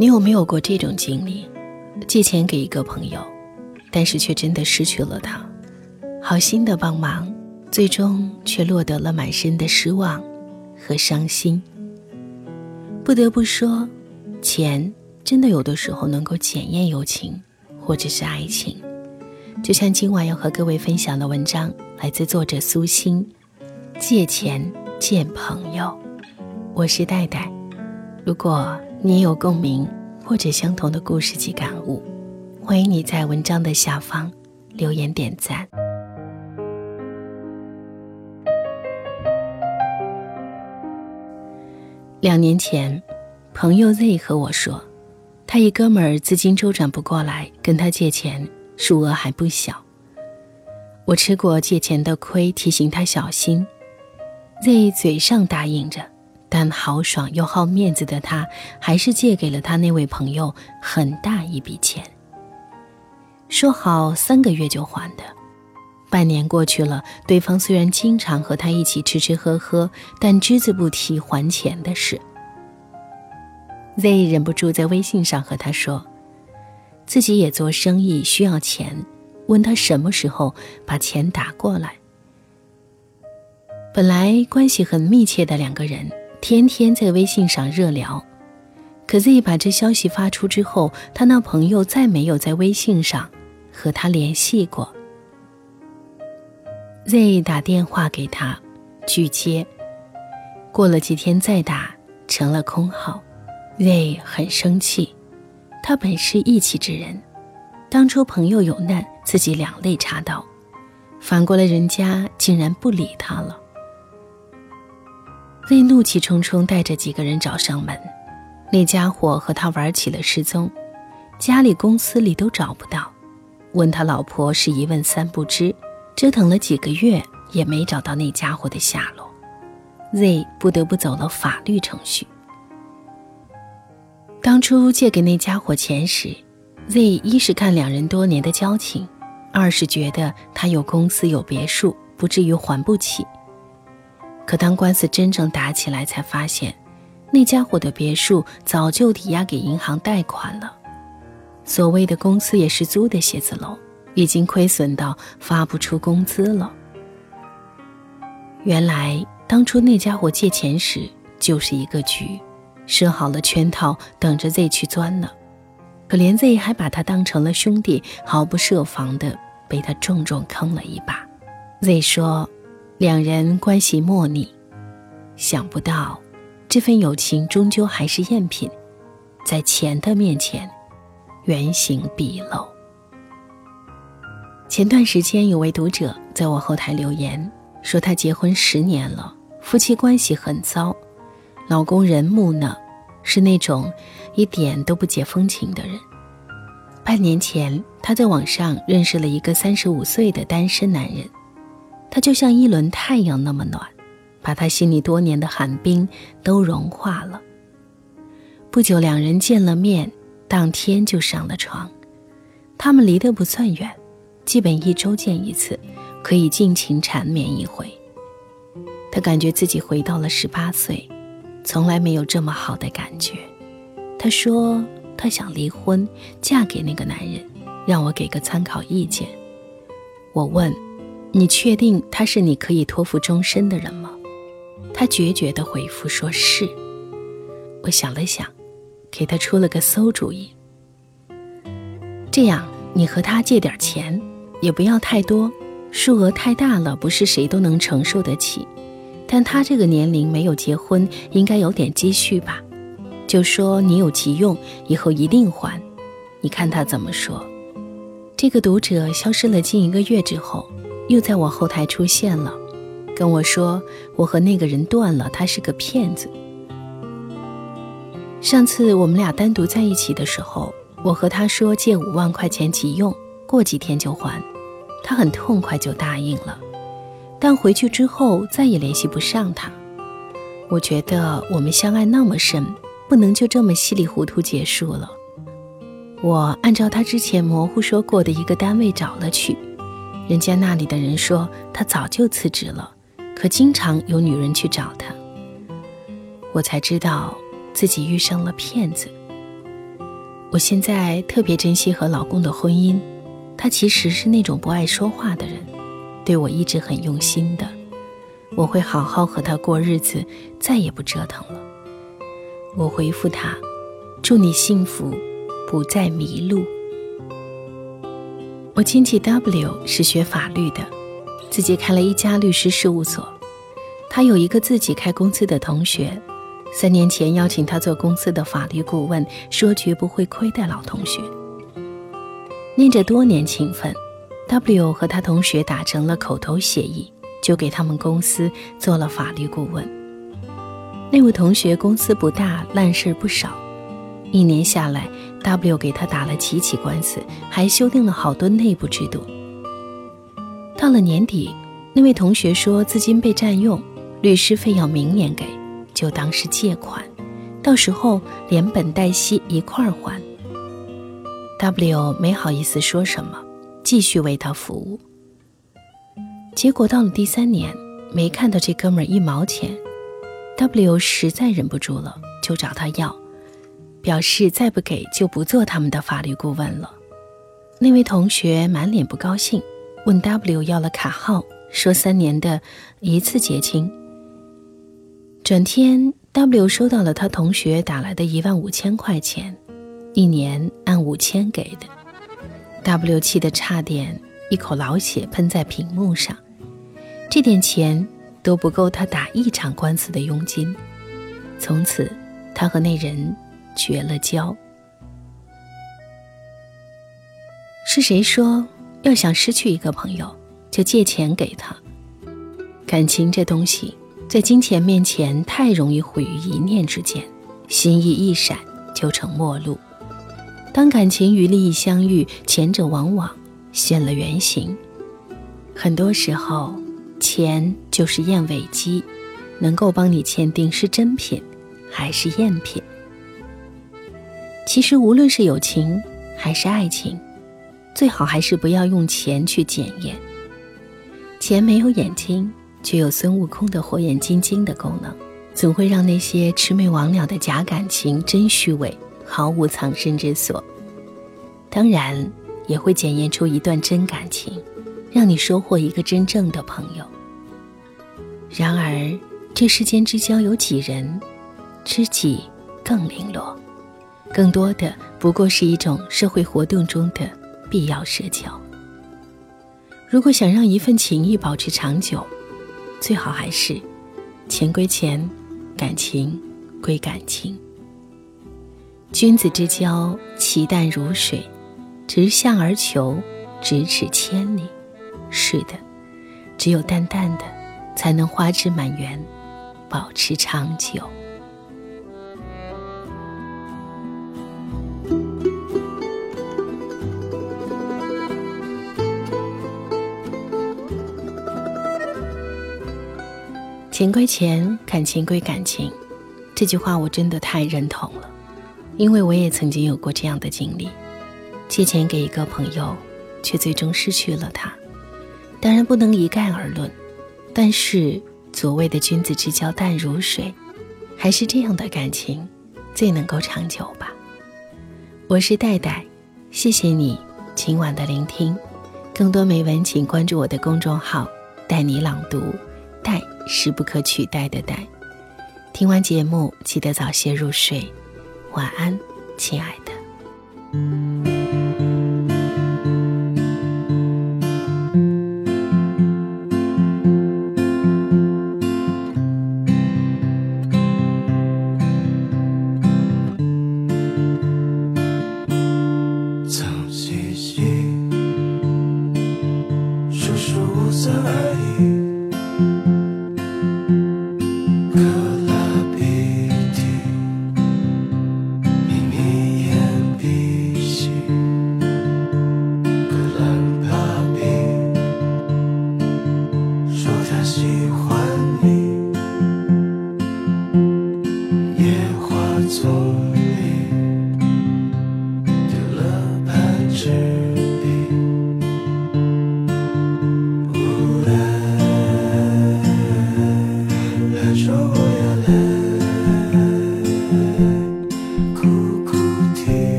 你有没有过这种经历？借钱给一个朋友，但是却真的失去了他，好心的帮忙，最终却落得了满身的失望和伤心。不得不说，钱真的有的时候能够检验友情，或者是爱情。就像今晚要和各位分享的文章，来自作者苏欣，《借钱见朋友》。我是戴戴，如果你有共鸣或者相同的故事及感悟，欢迎你在文章的下方留言点赞。两年前，朋友 Z 和我说，他一哥们儿资金周转不过来，跟他借钱，数额还不小。我吃过借钱的亏，提醒他小心。Z 嘴上答应着。但豪爽又好面子的他，还是借给了他那位朋友很大一笔钱。说好三个月就还的，半年过去了，对方虽然经常和他一起吃吃喝喝，但只字不提还钱的事。Z 忍不住在微信上和他说，自己也做生意需要钱，问他什么时候把钱打过来。本来关系很密切的两个人。天天在微信上热聊，可 Z 把这消息发出之后，他那朋友再没有在微信上和他联系过。Z 打电话给他，拒接，过了几天再打，成了空号。Z 很生气，他本是义气之人，当初朋友有难，自己两肋插刀，反过来人家竟然不理他了。Z 怒气冲冲带着几个人找上门，那家伙和他玩起了失踪，家里公司里都找不到，问他老婆是一问三不知，折腾了几个月也没找到那家伙的下落，Z 不得不走了法律程序。当初借给那家伙钱时，Z 一是看两人多年的交情，二是觉得他有公司有别墅，不至于还不起。可当官司真正打起来，才发现，那家伙的别墅早就抵押给银行贷款了。所谓的公司也是租的写字楼，已经亏损到发不出工资了。原来当初那家伙借钱时就是一个局，设好了圈套，等着 Z 去钻呢。可怜 Z 还把他当成了兄弟，毫不设防的被他重重坑了一把。Z 说。两人关系莫逆，想不到，这份友情终究还是赝品，在钱的面前，原形毕露。前段时间有位读者在我后台留言说，他结婚十年了，夫妻关系很糟，老公人木讷，是那种一点都不解风情的人。半年前，他在网上认识了一个三十五岁的单身男人。他就像一轮太阳那么暖，把他心里多年的寒冰都融化了。不久，两人见了面，当天就上了床。他们离得不算远，基本一周见一次，可以尽情缠绵一回。他感觉自己回到了十八岁，从来没有这么好的感觉。他说他想离婚，嫁给那个男人，让我给个参考意见。我问。你确定他是你可以托付终身的人吗？他决绝的回复说是。我想了想，给他出了个馊主意。这样，你和他借点钱，也不要太多，数额太大了，不是谁都能承受得起。但他这个年龄没有结婚，应该有点积蓄吧？就说你有急用，以后一定还。你看他怎么说？这个读者消失了近一个月之后。又在我后台出现了，跟我说我和那个人断了，他是个骗子。上次我们俩单独在一起的时候，我和他说借五万块钱急用，过几天就还，他很痛快就答应了。但回去之后再也联系不上他。我觉得我们相爱那么深，不能就这么稀里糊涂结束了。我按照他之前模糊说过的一个单位找了去。人家那里的人说他早就辞职了，可经常有女人去找他。我才知道自己遇上了骗子。我现在特别珍惜和老公的婚姻，他其实是那种不爱说话的人，对我一直很用心的。我会好好和他过日子，再也不折腾了。我回复他：“祝你幸福，不再迷路。”我亲戚 W 是学法律的，自己开了一家律师事务所。他有一个自己开公司的同学。三年前邀请他做公司的法律顾问，说绝不会亏待老同学。念着多年情分，W 和他同学达成了口头协议，就给他们公司做了法律顾问。那位同学公司不大，烂事不少，一年下来，W 给他打了几起官司，还修订了好多内部制度。到了年底，那位同学说资金被占用，律师费要明年给。就当是借款，到时候连本带息一块儿还。W 没好意思说什么，继续为他服务。结果到了第三年，没看到这哥们儿一毛钱，W 实在忍不住了，就找他要，表示再不给就不做他们的法律顾问了。那位同学满脸不高兴，问 W 要了卡号，说三年的一次结清。转天，W 收到了他同学打来的一万五千块钱，一年按五千给的。W 气得差点一口老血喷在屏幕上，这点钱都不够他打一场官司的佣金。从此，他和那人绝了交。是谁说要想失去一个朋友，就借钱给他？感情这东西。在金钱面前，太容易毁于一念之间，心意一闪就成陌路。当感情与利益相遇，前者往往现了原形。很多时候，钱就是验尾机，能够帮你鉴定是真品还是赝品。其实，无论是友情还是爱情，最好还是不要用钱去检验。钱没有眼睛。却有孙悟空的火眼金睛的功能，总会让那些魑魅魍魉的假感情真虚伪，毫无藏身之所。当然，也会检验出一段真感情，让你收获一个真正的朋友。然而，这世间之交有几人？知己更零落，更多的不过是一种社会活动中的必要社交。如果想让一份情谊保持长久，最好还是，钱归钱，感情归感情。君子之交，其淡如水，直向而求，咫尺千里。是的，只有淡淡的，才能花枝满园，保持长久。钱归钱，感情归感情，这句话我真的太认同了，因为我也曾经有过这样的经历，借钱给一个朋友，却最终失去了他。当然不能一概而论，但是所谓的君子之交淡如水，还是这样的感情最能够长久吧。我是戴戴，谢谢你今晚的聆听，更多美文请关注我的公众号“带你朗读”。代是不可取代的代。听完节目，记得早些入睡，晚安，亲爱的。